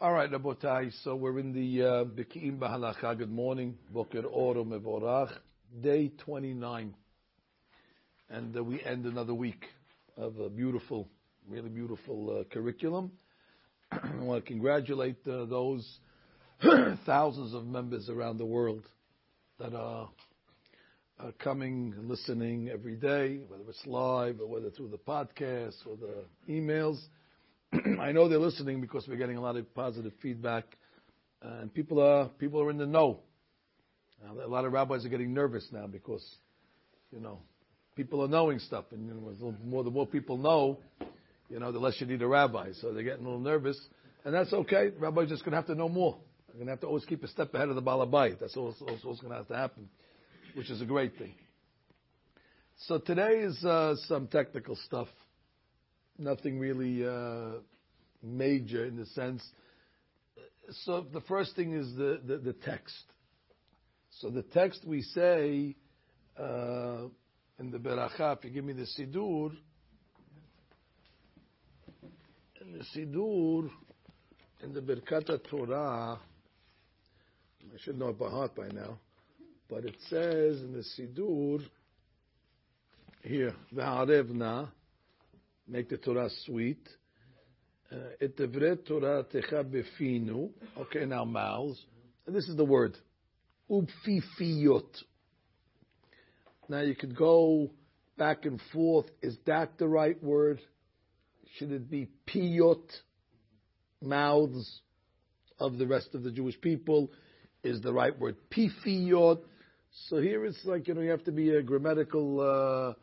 All right, Rabotai. So we're in the uh, Beki'im Bahalacha. Good morning. Boker Oro Mevorach. Day 29. And uh, we end another week of a beautiful, really beautiful uh, curriculum. I want to congratulate uh, those thousands of members around the world that are, are coming and listening every day, whether it's live or whether through the podcast or the emails. I know they're listening because we're getting a lot of positive feedback, and people are people are in the know. a lot of rabbis are getting nervous now because, you know, people are knowing stuff, and you know, the more the more people know, you know, the less you need a rabbi. So they're getting a little nervous, and that's okay. Rabbi's just going to have to know more. They're going to have to always keep a step ahead of the balabai. That's also, what's going to have to happen, which is a great thing. So today is uh, some technical stuff nothing really uh, major in the sense. So the first thing is the, text. So the text we say uh, in the beracha, if you give me the sidur, in the sidur, in the Birkat Torah, I should know it by heart by now, but it says in the sidur here, the v'harevna, make the Torah sweet. Et Torah techa befinu. Okay, our mouths. And this is the word. Ubfifiyot. Now you could go back and forth. Is that the right word? Should it be piyot, mouths of the rest of the Jewish people? Is the right word pifiyot? So here it's like, you know, you have to be a grammatical, uh,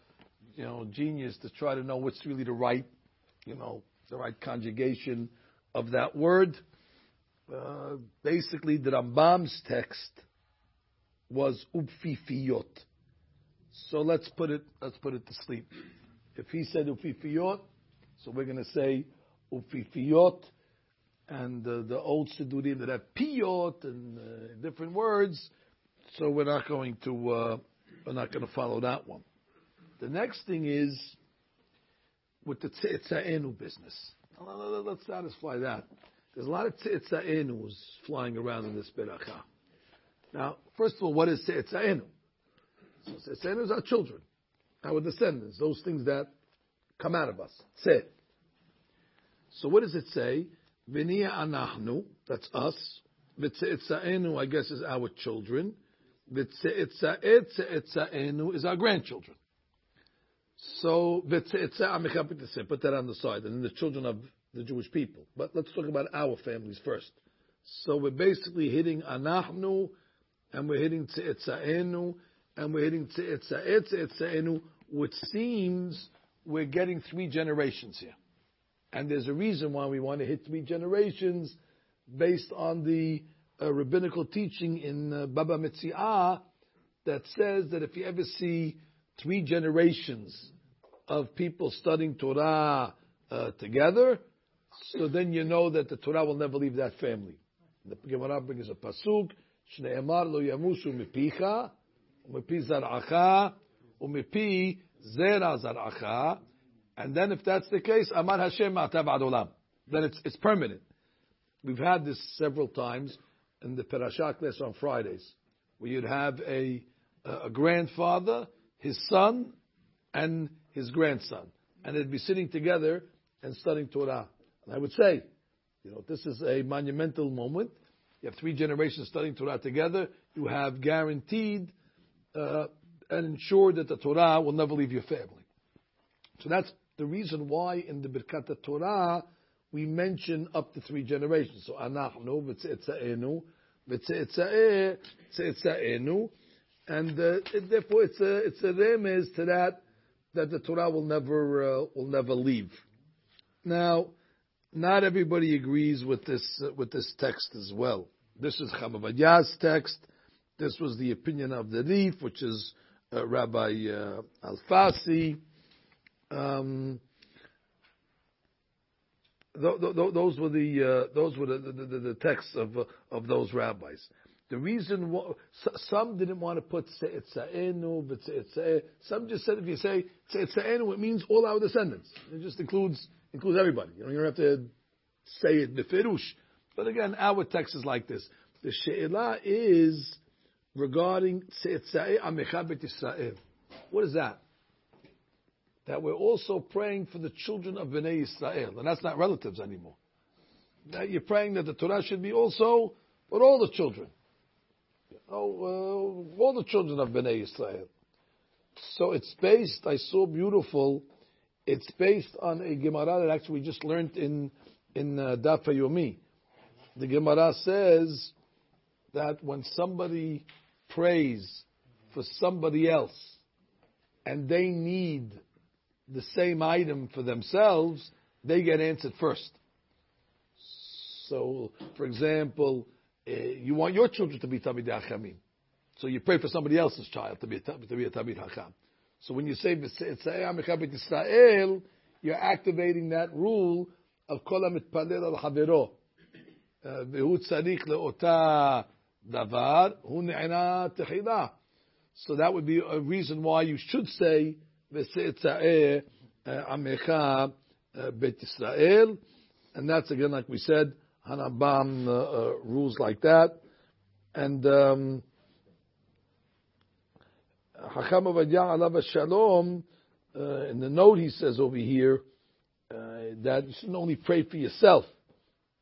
you know, genius to try to know what's really the right, you know, the right conjugation of that word. Uh, basically, the Rambam's text was upfifiyot. So let's put it let's put it to sleep. If he said upfifiyot, so we're going to say upfifiyot, and uh, the old sidurim that have piyot and uh, different words. So we're not going to uh, we're not going to follow that one. The next thing is with the tzitza'enu business. Let's satisfy that. There's a lot of tzitza'enus flying around in this beracha. Now, first of all, what is tzitza'enu? So is our children, our descendants, those things that come out of us. Tzeh. So what does it say? V'niya anachnu, that's us. V'tzitza'enu, I guess, is our children. V'tzitza'etzitza'enu is our grandchildren. So, put that on the side, and the children of the Jewish people. But let's talk about our families first. So we're basically hitting anachnu, and we're hitting tzitza'enu, and we're hitting tzitza'etzitza'enu, which seems we're getting three generations here. And there's a reason why we want to hit three generations based on the uh, rabbinical teaching in uh, Baba Metziah that says that if you ever see three generations of people studying Torah uh, together, so then you know that the Torah will never leave that family. The Gemara brings a pasuk, Shne'emar lo yamushu mipicha, umipi zar'acha, umipi zera zar'acha, and then if that's the case, Amar Hashem ma'atav adolam. Then it's, it's permanent. We've had this several times in the Parashah class on Fridays, where you'd have a, a grandfather his son and his grandson. And they'd be sitting together and studying Torah. And I would say, you know, this is a monumental moment. You have three generations studying Torah together. You have guaranteed uh, and ensured that the Torah will never leave your family. So that's the reason why in the Birkat Torah we mention up to three generations. So anachnu v'tze'etza'enu v'tze'etza'e tze'etza'enu and uh, therefore it's a it's a remez to that that the Torah will never uh, will never leave. Now, not everybody agrees with this uh, with this text as well. This is Chavavadya's text. This was the opinion of the Rif, which is uh, Rabbi uh, Alfasi. Um, th- th- th- those were the uh, those were the, the, the, the texts of of those rabbis. The reason why, some didn't want to put Tze'etza'enu, V'tze'etza'e. Some just said if you say Tze'etza'enu, it means all our descendants. It just includes includes everybody. You, don't have to say it Befirush. But again, our text is like this. The She'ilah is regarding Tze'etza'e Amecha Bet Yisrael. What is that? That we're also praying for the children of Bnei Israel. And that's not relatives anymore. That you're praying that the Torah should be also for all the children. Oh, uh, all the children of Bnei Israel. So it's based, I saw beautiful, it's based on a Gemara that actually we just learned in, in uh, Daf Yomi. The Gemara says that when somebody prays for somebody else and they need the same item for themselves, they get answered first. So, for example, uh, you want your children to be Talmidei Hachamim. So you pray for somebody else's child to be a, to be a Talmid Hacham. So when you say Israel, you're activating that rule of Kol HaMitpalel Al Havero. והוא צריך לאותה דבר, הוא So that would be a reason why you should say, וצאצאי עמך בית Israel," And that's again, like we said, Harambam uh, uh, rules like that. And um, Avadia Alav Shalom, uh, in the note he says over here, uh, that you shouldn't only pray for yourself,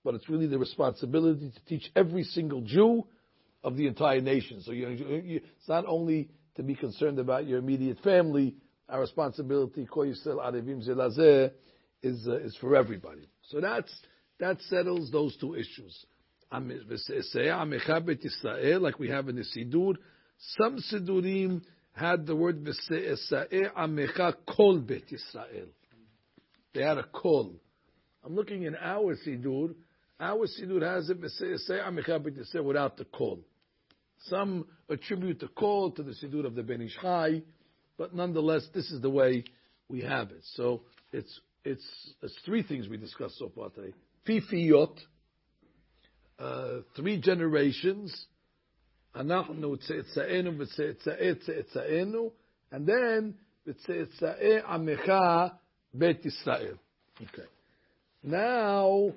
but it's really the responsibility to teach every single Jew of the entire nation. So you, you, it's not only to be concerned about your immediate family, our responsibility, is, uh, is for everybody. So that's that settles those two issues. Like we have in the Sidur. Some Sidurim had the word Amecha Kol Bet Yisrael. They had a kol. I'm looking in our Sidur. Our Sidur has it Amecha Bet without the kol. Some attribute the kol to the Sidur of the Ben Ish Chai, but nonetheless, this is the way we have it. So it's it's, it's three things we discussed so far today. Fifiyot, uh, three generations, אנחנו צאצאינו וצאצאי צאצאינו, and then וצאצאי עמך בית ישראל. Okay. Now,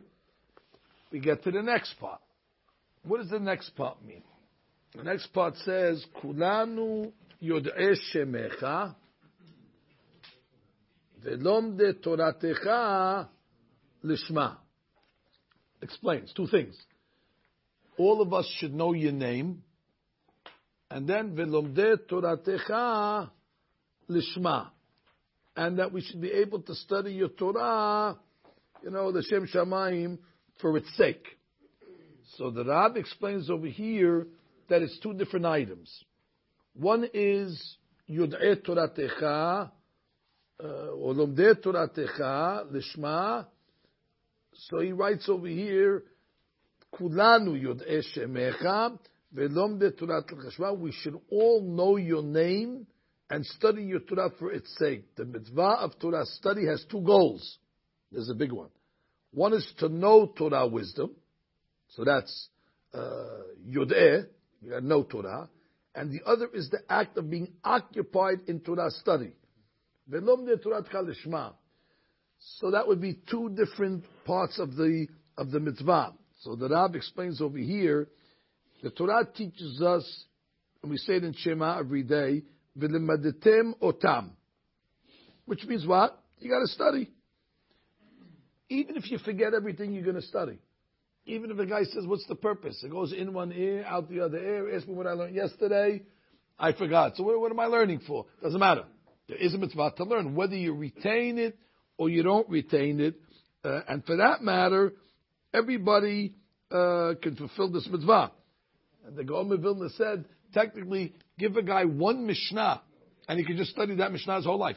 we get to the next part. What does the next part mean? The next part says, כולנו יודעי שמך, ולומדי תורתך לשמה explains two things. All of us should know your name, and then v'lomdeh toratecha lishma, and that we should be able to study your Torah, you know, the Shem Shamayim, for its sake. So the Rab explains over here that it's two different items. One is Yud'eh Toratecha, uh, or Toratecha, Lishma, so he writes over here, Shemecha, Velomde Torah Chashma, we should all know your name and study your Torah for its sake. The mitzvah of Torah study has two goals. There's a big one. One is to know Torah wisdom, so that's uh, Yod'eh, you got to know Torah, and the other is the act of being occupied in Torah study. Velomde Torah Lishma. So that would be two different parts of the of the mitzvah. So the Rab explains over here, the Torah teaches us, and we say it in Shema every day, v'limaditem otam, which means what? You got to study. Even if you forget everything you're going to study. Even if a guy says, what's the purpose? It goes in one ear, out the other ear. Ask me what I learned yesterday. I forgot. So what, what am I learning for? Doesn't matter. There is a mitzvah to learn. Whether you retain it or you don't retain it. Uh, and for that matter, everybody uh, can fulfill this mitzvah. And the Gaon Vilna said, technically, give a guy one Mishnah, and he can just study that Mishnah his whole life.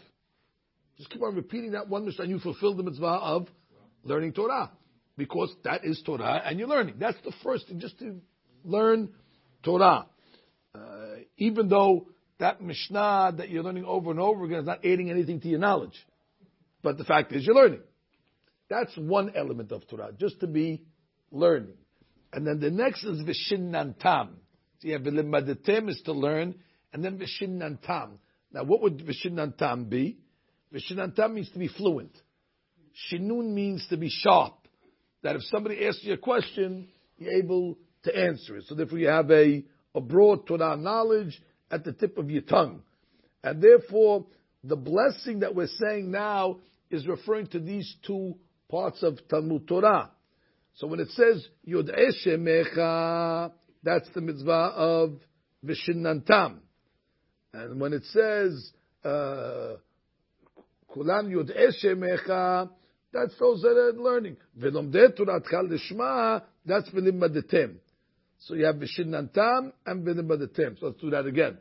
Just keep on repeating that one Mishnah, and you fulfill the mitzvah of learning Torah. Because that is Torah, and you're learning. That's the first thing, just to learn Torah. Uh, even though that Mishnah that you're learning over and over again is not adding anything to your knowledge. But the fact is, you're learning. That's one element of Torah, just to be learning. And then the next is Vishinnantam. So you have Vilimadetem is to learn, and then Vishinnantam. Now, what would Vishinnantam be? Vishinnantam means to be fluent. Shinun means to be sharp. that if somebody asks you a question, you're able to answer it. So therefore you have a, a broad Torah knowledge at the tip of your tongue. And therefore, the blessing that we're saying now is referring to these two parts of Talmud Torah. So when it says Yod Eshemecha, that's the mitzvah of Vishinantam. And when it says uh, Kulan Yod Eshemecha, that's those that are learning. V'lomdei Torah Lishma, that's V'limbadetem. So you have Vishinantam and V'limbadetem. So let's do that again.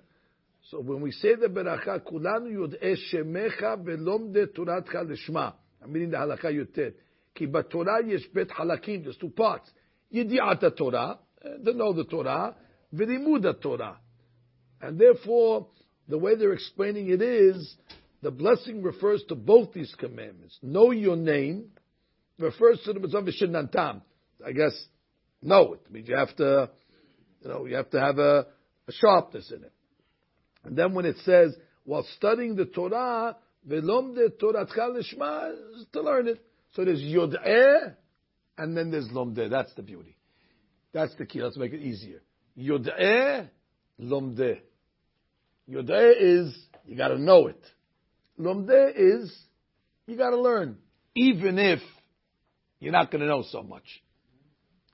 So when we say the beracha, kulanu yod'e shemecha velomde toratcha lishma. I'm meaning the halakha yotet. Ki b'torah yesh bet halakim. There's two parts. Yidi'at Torah, eh, to know the Torah, v'limud Torah. And therefore, the way they're explaining it is, the blessing refers to both these commandments. Know your name refers to the mitzvah v'shinantam. I guess, know it. I mean, you have to, you know, you have to have a, a sharpness in it. And then when it says, while studying the Torah, velomde Torah lishma, to learn it. So there's yod'eh, and then there's lomde. That's the beauty. That's the key. Let's make it easier. Yod'eh, lomde. Yod'eh is, you gotta know it. Lomde is, you gotta learn. Even if you're not gonna know so much.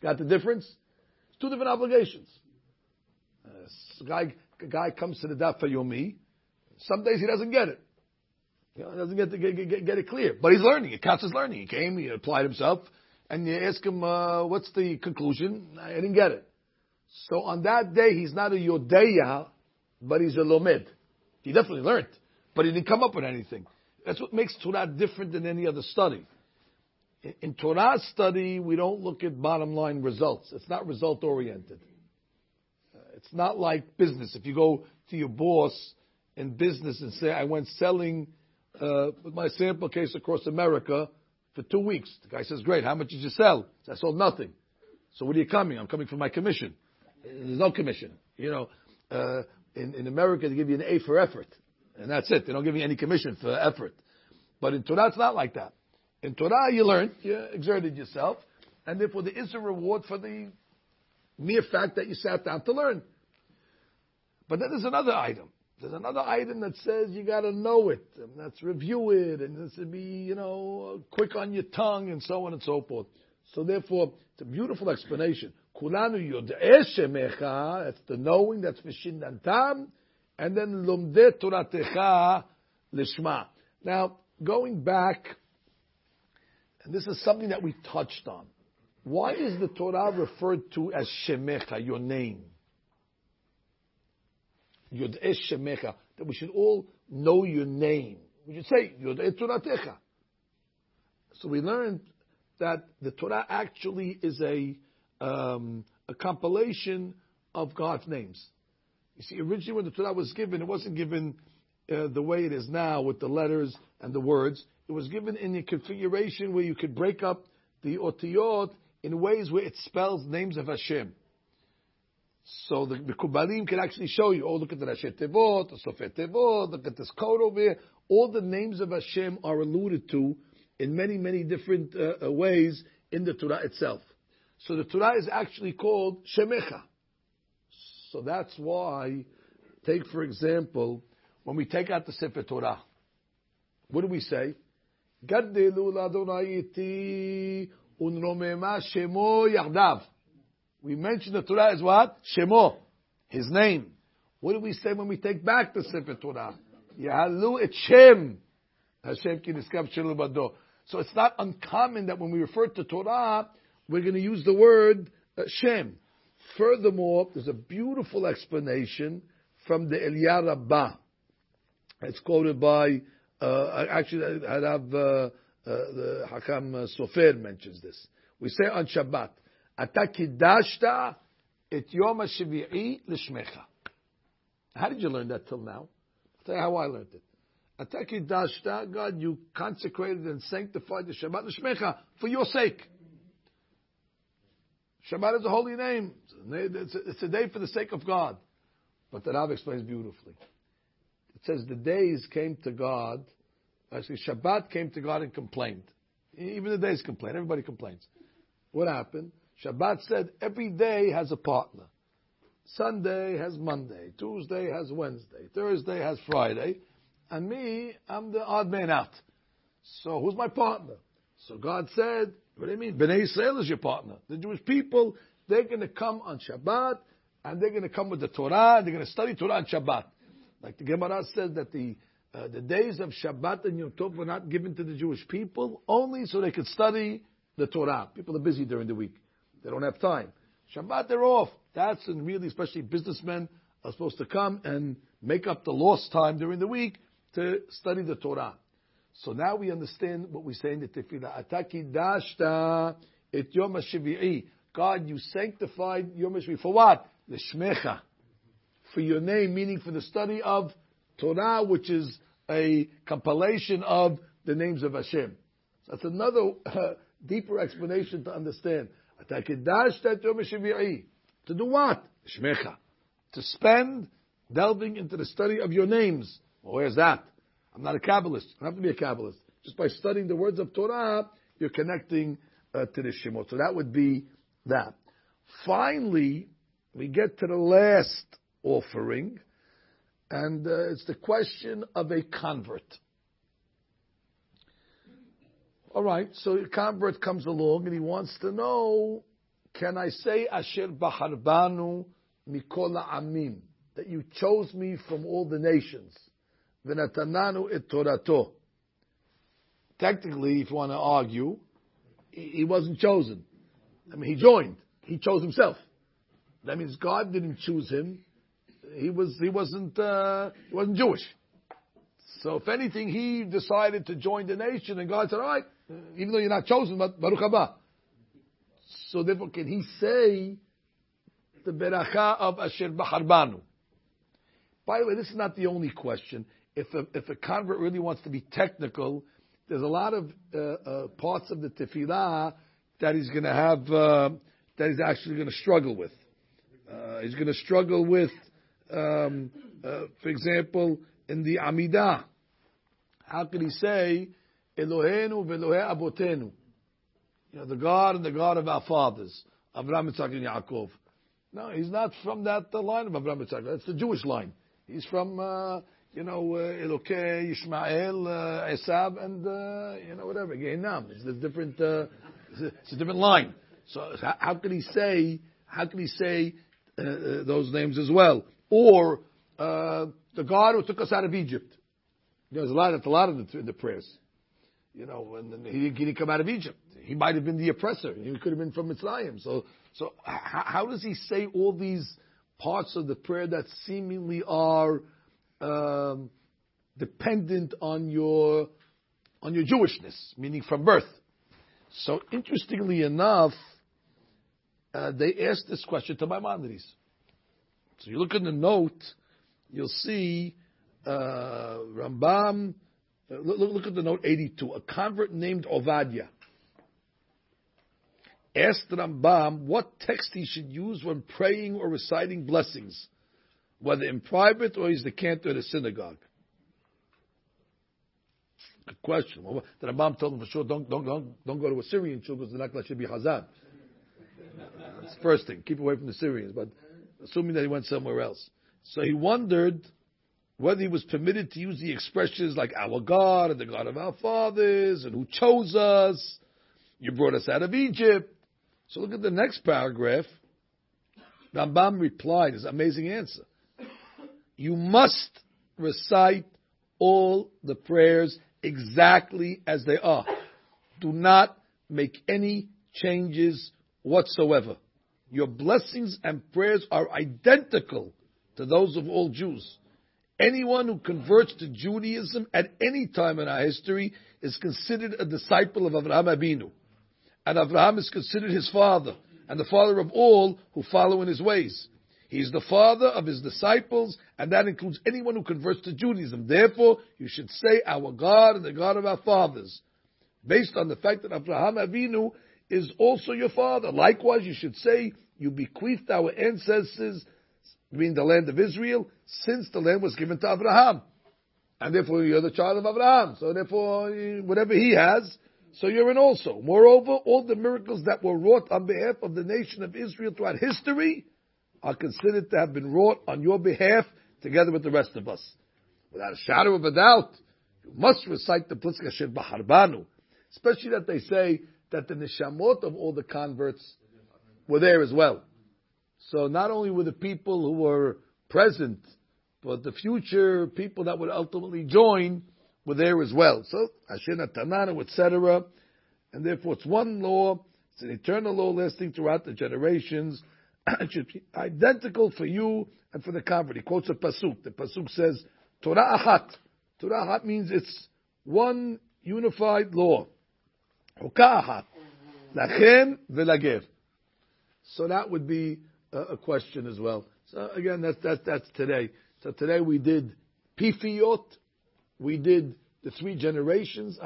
Got the difference? It's two different obligations. Uh, a guy comes to the daf for yomi, some days he doesn't get it. You know, he doesn't get, get, get, get, it clear. But he's learning. Counts as learning. He came, he applied himself, and you ask him, uh, what's the conclusion? I didn't get it. So on that day, he's not a yodeya, but he's a lomed. He definitely learned, but he didn't come up with anything. That's what makes Torah different than any other study. In, in Torah study, we don't look at bottom line results. It's not result oriented. It's not like business. If you go to your boss in business and say, I went selling uh, my sample case across America for two weeks. The guy says, great, how much did you sell? I sold nothing. So what are you coming? I'm coming for my commission. There's no commission. You know, uh, in, in America they give you an A for effort. And that's it. They don't give you any commission for effort. But in Torah it's not like that. In Torah you learned, you exerted yourself, and therefore there is a reward for the mere fact that you sat down to learn. But then there's another item. There's another item that says you got to know it, and that's review it, and this to be, you know, quick on your tongue, and so on and so forth. So therefore, it's a beautiful explanation. Kulanu yod'eh that's the knowing, that's vishindantam, and then lumde toratecha lishma. Now, going back, and this is something that we touched on. Why is the Torah referred to as shemecha, your name? Yod'eh Shemecha, that we should all know your name. We should say, Yod'eh Toratecha. So we learned that the Torah actually is a, um, a compilation of God's names. You see, originally when the Torah was given, it wasn't given uh, the way it is now with the letters and the words. It was given in a configuration where you could break up the otiyot in ways where it spells names of Hashem. So the, the Kubalim can actually show you, oh, look at the Rashi Tevot, the Sofet Tevot, look at this code over here. All the names of Hashem are alluded to in many, many different uh, uh, ways in the Torah itself. So the Torah is actually called Shemecha. So that's why, take for example, when we take out the Sefer Torah, what do we say? Gaddelu l'Adonai unromema shemo yardav. We mentioned the Torah as what? Shemo, his name. What do we say when we take back the Sefer Torah? Yahalu et Shem. Hashem ki. So it's not uncommon that when we refer to Torah, we're going to use the word uh, Shem. Furthermore, there's a beautiful explanation from the Eliyahu Rabbah. It's quoted by, uh, actually, have, uh, uh, the Hakam uh, Sofer mentions this. We say on Shabbat, אתה קידשת את יום השביעי לשמך. How did you learn that till now? I'll tell you how I learned it. אתה קידשת, God, you consecrated and sanctified the Shabbat l'shmecha for your sake. Shabbat is a holy name. It's a, it's a day for the sake of God. But the Rav explains beautifully. It says the days came to God, actually Shabbat came to God and complained. Even the days complain. Everybody complains. What happened? Shabbat said every day has a partner. Sunday has Monday, Tuesday has Wednesday, Thursday has Friday, and me, I'm the odd man out. So who's my partner? So God said, what do you mean? Bnei Israel is your partner. The Jewish people, they're going to come on Shabbat, and they're going to come with the Torah, they're going to study Torah on Shabbat. Like the Gemara says that the uh, the days of Shabbat and Yom Tov were not given to the Jewish people only so they could study the Torah. People are busy during the week. They don't have time. Shabbat, they're off. That's and really, especially businessmen are supposed to come and make up the lost time during the week to study the Torah. So now we understand what we say in the Tefillah. Ataki dashta et Yom HaShavi'i. God, you sanctified Yom HaShavi'i for what? L'shmecha. For your name, meaning for the study of Torah, which is a compilation of the names of Hashem. That's another uh, deeper explanation to understand. To do what? Shmecha. To spend delving into the study of your names. Well, where's that? I'm not a Kabbalist. I don't have to be a Kabbalist. Just by studying the words of Torah, you're connecting uh, to the Shemot. So that would be that. Finally, we get to the last offering, and uh, it's the question of a convert. All right, so a convert comes along and he wants to know, can I say Asher Baharbanu Mikola Amim, that you chose me from all the nations, Venatananu et Torato. Technically, if you want to argue, he wasn't chosen. I mean, he joined. He chose himself. That means God didn't choose him. He was he wasn't uh, he wasn't Jewish. So if anything, he decided to join the nation, and God said, "All right, even though you're not chosen, but Baruch haba." So therefore, can he say the beracha of Asher Baharbanu? By the way, this is not the only question. If a, if a convert really wants to be technical, there's a lot of uh, uh, parts of the tefillah that he's going to have uh, that he's actually going to struggle with. Uh, he's going to struggle with, um, uh, for example, in the Amidah. How can he say Elohenu ve'Elohe Abotenu? You know, the God and the God of our fathers, Abraham, Yitzchak, and Yaakov. No, he's not from that the line of Abraham, Yitzchak. That's the Jewish line. He's from, uh, you know, uh, Elokei, Ishmael, uh, Esav, and uh, you know whatever. Gehinam. It's a different. Uh, it's a different line. So how can he say? How can he say uh, uh, those names as well? Or uh, the God who took us out of Egypt. There's a lot. A lot of the, the prayers. You know, and, he, he, didn't come out of Egypt. He might have been the oppressor. He could have been from Mitzrayim. So, so how, how does he say all these parts of the prayer that seemingly are um, dependent on your on your Jewishness, meaning from birth? So interestingly enough, uh, they asked this question to Maimonides. So you look in the note, you'll see uh, Rambam. Uh, look, look, at the note 82. A convert named Ovadia asked Rambam what text he should use when praying or reciting blessings, whether in private or he's the cantor of the synagogue. Good question. Well, the Rambam told him for sure, don't, don't, don't, don't go to a Syrian shul because the Nakla should be Hazan. That's the first thing. Keep away from the Syrians. But assuming that he went somewhere else. So he wondered whether he was permitted to use the expressions like our God and the God of our fathers and who chose us. You brought us out of Egypt. So look at the next paragraph. Rambam replied, his amazing answer. You must recite all the prayers exactly as they are. Do not make any changes whatsoever. Your blessings and prayers are identical to those of all Jews. Anyone who converts to Judaism at any time in our history is considered a disciple of Avraham Abinu. And Avraham is considered his father, and the father of all who follow in his ways. He is the father of his disciples, and that includes anyone who converts to Judaism. Therefore, you should say, Our God and the God of our fathers, based on the fact that Abraham Avinu is also your father. Likewise, you should say, You bequeathed our ancestors, meaning the land of Israel, since the land was given to Abraham. And therefore, you're the child of Abraham. So therefore, whatever he has, so you're in also. Moreover, all the miracles that were wrought on behalf of the nation of Israel throughout history are considered to have been wrought on your behalf together with the rest of us. Without a shadow of a doubt, you must recite the Plitzka Shir Baharbanu, especially that they say that the neshamot of all the converts were there as well. So not only were the people who were present, but the future people that would ultimately join were there as well. So Ashina Tanana, etc. And therefore it's one law, it's an eternal law lasting throughout the generations. it should be identical for you and for the convert. He quotes a pasuk. The pasuk says, Torah Ahat. Torah Ahat means it's one unified law. Hukah Ahat. Lachem v'lager. So that would be a, question as well. So again, that's, today. So today we did Pifiyot, we did the three generations,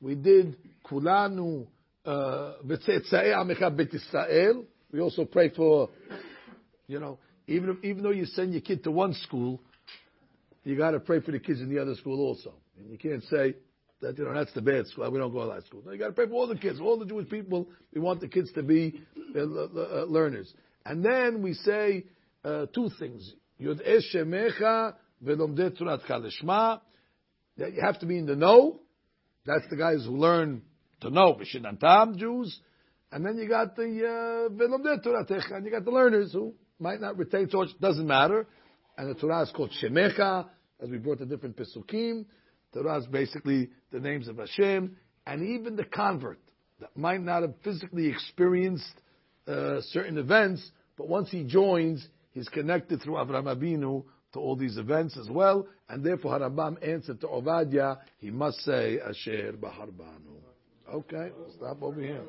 we did Kulanu uh. We also pray for, you know, even though you send your kid to one school, you got to pray for the kids in the other school also. And you can't say, that you know that's the bad school. We don't go to that school. No, you got to pray for all the kids, all the Jewish people. We want the kids to be uh, uh, learners. And then we say uh, two things: Eshemecha Turat. That you have to be in the know. That's the guys who learn to know Vishinantam Jews. And then you got the uh, and you got the learners who might not retain Torah. Doesn't matter. And the Torah is called Shemecha, as we brought the different Pesukim. Torah is basically the names of Hashem, and even the convert that might not have physically experienced uh, certain events, but once he joins, he's connected through Avraham Avinu to all these events as well, and therefore Harambam answered to Ovadia, he must say Asher Baharbanu. Okay, stop over here.